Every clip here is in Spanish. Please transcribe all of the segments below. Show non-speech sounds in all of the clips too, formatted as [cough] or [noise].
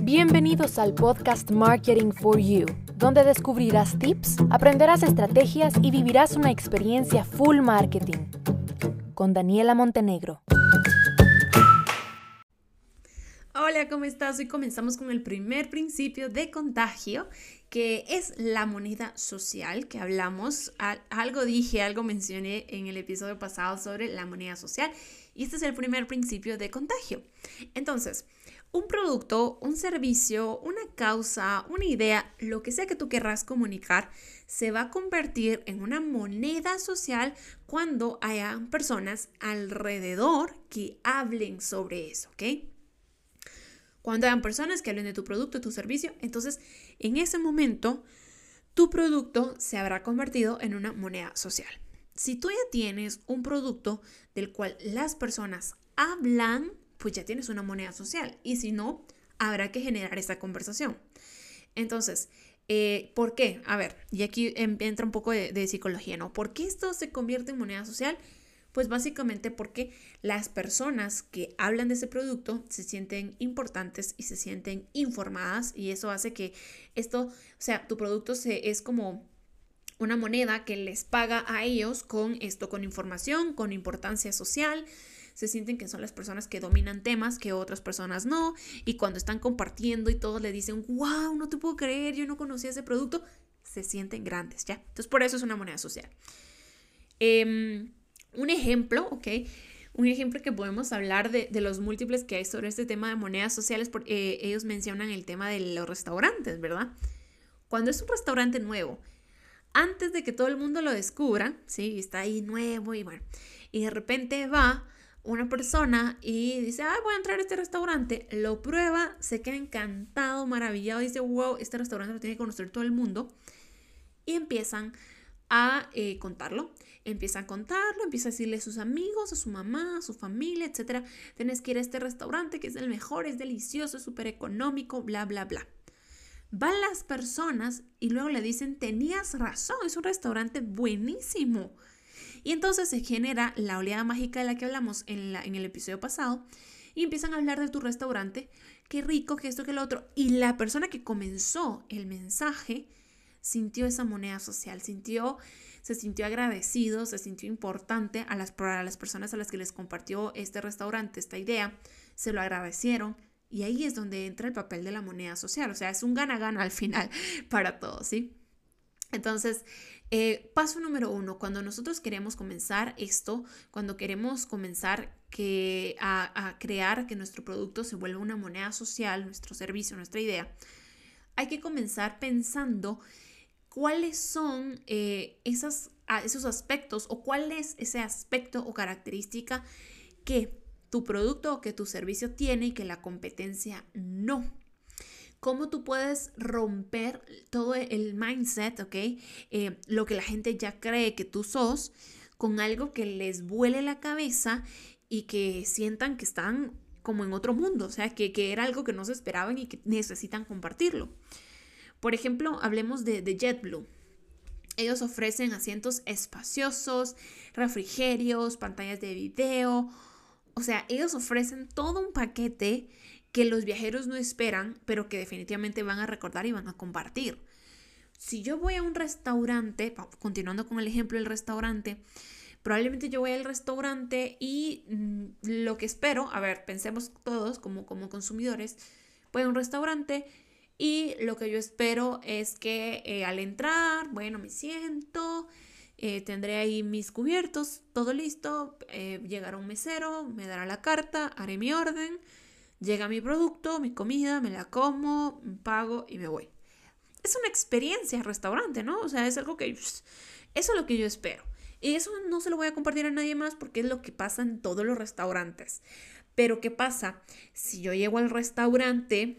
Bienvenidos al podcast Marketing for You, donde descubrirás tips, aprenderás estrategias y vivirás una experiencia full marketing. Con Daniela Montenegro. Hola, ¿cómo estás? Hoy comenzamos con el primer principio de contagio, que es la moneda social, que hablamos, algo dije, algo mencioné en el episodio pasado sobre la moneda social, y este es el primer principio de contagio. Entonces, un producto, un servicio, una causa, una idea, lo que sea que tú querrás comunicar, se va a convertir en una moneda social cuando haya personas alrededor que hablen sobre eso, ¿ok? Cuando hayan personas que hablen de tu producto, tu servicio, entonces en ese momento tu producto se habrá convertido en una moneda social. Si tú ya tienes un producto del cual las personas hablan, pues ya tienes una moneda social. Y si no, habrá que generar esa conversación. Entonces, eh, ¿por qué? A ver, y aquí entra un poco de, de, psicología, ¿no? ¿Por qué esto se convierte en moneda social? Pues básicamente porque las personas que hablan de ese producto se sienten importantes y se sienten informadas y eso hace que esto, o sea, tu producto se, es como una moneda que les paga a ellos con esto, con información, con importancia social, se sienten que son las personas que dominan temas que otras personas no, y cuando están compartiendo y todos le dicen, wow, no te puedo creer, yo no conocía ese producto, se sienten grandes, ¿ya? Entonces por eso es una moneda social. Em, un ejemplo, ¿ok? Un ejemplo que podemos hablar de, los múltiples que hay sobre este tema de monedas sociales, porque eh, ellos mencionan el tema de los restaurantes, ¿verdad? Cuando es un restaurante nuevo, antes de que todo el mundo lo descubra, ¿sí? Está ahí nuevo y bueno, y de repente va una persona y dice, ah, voy a entrar a este restaurante, lo prueba, se queda encantado, maravillado, dice, wow, este restaurante lo tiene que conocer todo el mundo. Y empiezan a eh, contarlo, empiezan a contarlo, empieza a decirle a sus amigos, a su mamá, a su familia, etcétera, tienes que ir a este restaurante que es el mejor, es delicioso, es súper económico, bla, bla, bla. Van las personas y luego le dicen, tenías razón, es un restaurante buenísimo. Y entonces se genera la oleada mágica de la que hablamos en, la, en el episodio pasado y empiezan a hablar de tu restaurante, qué rico, que esto, que lo otro. Y la persona que comenzó el mensaje sintió esa moneda social, sintió, se sintió agradecido, se sintió importante a las, a las personas a las que les compartió este restaurante, esta idea, se lo agradecieron. Y ahí es donde entra el papel de la moneda social, o sea, es un gana-gana al final [laughs] para todos, ¿sí? Entonces, eh, paso número uno, cuando nosotros queremos comenzar esto, cuando queremos comenzar que, a, crear que nuestro producto se vuelva una moneda social, nuestro servicio, nuestra idea, hay que comenzar pensando cuáles son eh, esos aspectos o cuál es ese aspecto o característica que tu producto o que tu servicio tiene y que la competencia no cómo tú puedes romper todo el mindset, ¿ok? Eh, lo que la gente ya cree que tú sos, con algo que les vuele la cabeza y que sientan que están como en otro mundo, o sea, que, era algo que no se esperaban y que necesitan compartirlo. Por ejemplo, hablemos de, de JetBlue. Ellos ofrecen asientos espaciosos, refrigerios, pantallas de video. O sea, ellos ofrecen todo un paquete que los viajeros no esperan, pero que definitivamente van a recordar y van a compartir. Si yo voy a un restaurante, continuando con el ejemplo del restaurante, probablemente yo voy al restaurante y mm, lo que espero, a ver, pensemos todos como, como consumidores, voy a un restaurante y lo que yo espero es que eh, al entrar, bueno, me siento, eh, tendré ahí mis cubiertos, todo listo, eh, llegará un mesero, me dará la carta, haré mi orden Llega mi producto, mi comida, me la como, pago y me voy. Es una experiencia restaurante, ¿no? O sea, es algo que... eso es lo que yo espero. Y eso no se lo voy a compartir a nadie más porque es lo que pasa en todos los restaurantes. Pero ¿qué pasa? Si yo llego al restaurante,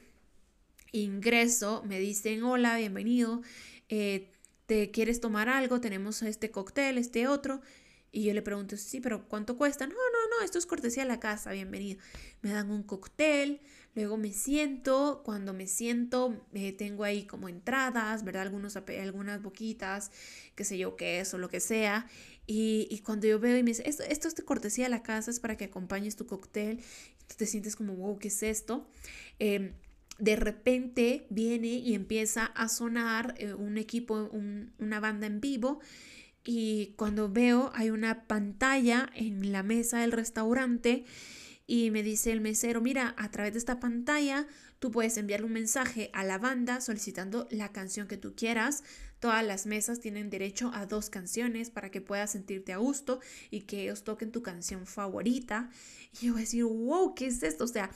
ingreso, me dicen, hola, bienvenido, eh, ¿te quieres tomar algo? Tenemos este cóctel, este otro. Y yo le pregunto, sí, pero ¿cuánto cuesta? No, no, no, esto es cortesía de la casa, bienvenido. Me dan un cóctel, luego me siento, cuando me siento eh, tengo ahí como entradas, ¿verdad? Algunos, algunas boquitas, qué sé yo, qué es o lo que sea. Y, cuando yo veo y me dice, esto, esto es de cortesía de la casa, es para que acompañes tu cóctel, te sientes como, wow, ¿qué es esto? Em, de repente viene y empieza a sonar eh, un equipo, una banda en vivo y cuando veo hay una pantalla en la mesa del restaurante y me dice el mesero, mira, a través de esta pantalla tú puedes enviarle un mensaje a la banda solicitando la canción que tú quieras. Todas las mesas tienen derecho a dos canciones para que puedas sentirte a gusto y que ellos toquen tu canción favorita. Y yo voy a decir, wow, ¿qué es esto? O sea,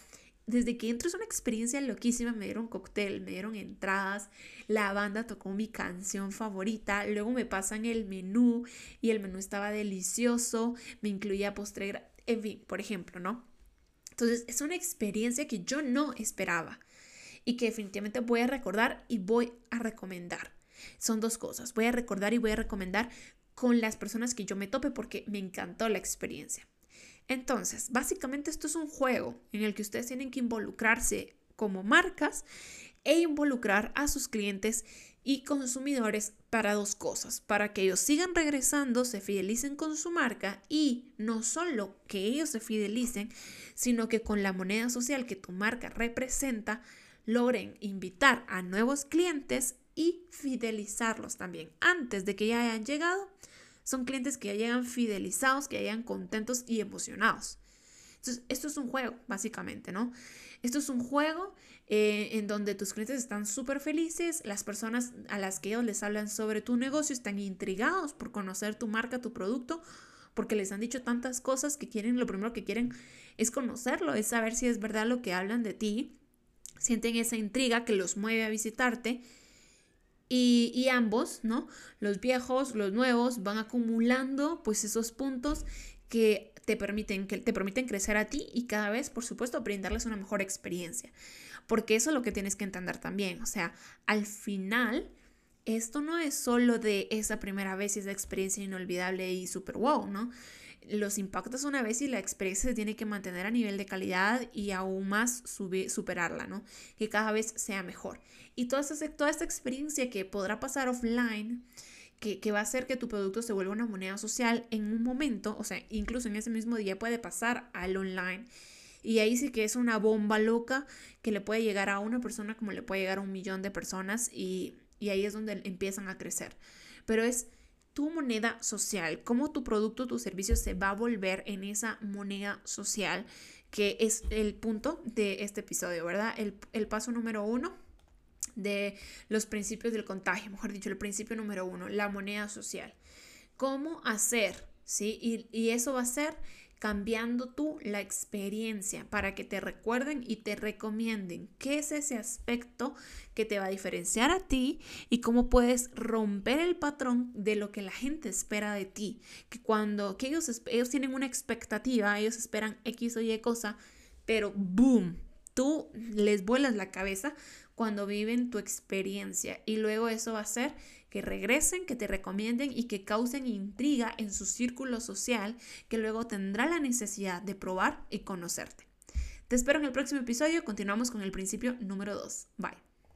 desde que entro es una experiencia loquísima, me dieron cóctel, me dieron entradas, la banda tocó mi canción favorita, luego me pasan el menú y el menú estaba delicioso, me incluía postre, en fin, por ejemplo, ¿no? Entonces es una experiencia que yo no esperaba y que definitivamente voy a recordar y voy a recomendar. Son dos cosas, voy a recordar y voy a recomendar con las personas que yo me tope porque me encantó la experiencia. Entonces, básicamente esto es un juego en el que ustedes tienen que involucrarse como marcas e involucrar a sus clientes y consumidores para dos cosas, para que ellos sigan regresando, se fidelicen con su marca y no solo que ellos se fidelicen, sino que con la moneda social que tu marca representa, logren invitar a nuevos clientes y fidelizarlos también antes de que ya hayan llegado son clientes que ya llegan fidelizados, que ya llegan contentos y emocionados. Entonces, esto es un juego, básicamente, ¿no? Esto es un juego eh, en donde tus clientes están súper felices, las personas a las que ellos les hablan sobre tu negocio están intrigados por conocer tu marca, tu producto, porque les han dicho tantas cosas que quieren, lo primero que quieren es conocerlo, es saber si es verdad lo que hablan de ti, sienten esa intriga que los mueve a visitarte y, ambos, ¿no? Los viejos, los nuevos, van acumulando pues esos puntos que te permiten, que te permiten crecer a ti y cada vez, por supuesto, brindarles una mejor experiencia. Porque eso es lo que tienes que entender también. O sea, al final, esto no es solo de esa primera vez y esa experiencia inolvidable y super wow, ¿no? Los impactos una vez y la experiencia se tiene que mantener a nivel de calidad y aún más superarla, ¿no? Que cada vez sea mejor. Y toda esta, toda esta experiencia que podrá pasar offline, que, que, va a hacer que tu producto se vuelva una moneda social en un momento, o sea, incluso en ese mismo día puede pasar al online. Y ahí sí que es una bomba loca que le puede llegar a una persona como le puede llegar a un millón de personas y, y ahí es donde empiezan a crecer. Pero es tu moneda social, cómo tu producto, tu servicio se va a volver en esa moneda social, que es el punto de este episodio, ¿verdad? El, el paso número uno de los principios del contagio, mejor dicho, el principio número uno, la moneda social. ¿Cómo hacer? ¿Sí? Y, y eso va a ser cambiando tú la experiencia para que te recuerden y te recomienden qué es ese aspecto que te va a diferenciar a ti y cómo puedes romper el patrón de lo que la gente espera de ti. Que cuando que ellos, ellos tienen una expectativa, ellos esperan X o Y cosa, pero boom, tú les vuelas la cabeza cuando viven tu experiencia y luego eso va a hacer que regresen, que te recomienden y que causen intriga en su círculo social que luego tendrá la necesidad de probar y conocerte. Te espero en el próximo episodio, continuamos con el principio número 2. Bye.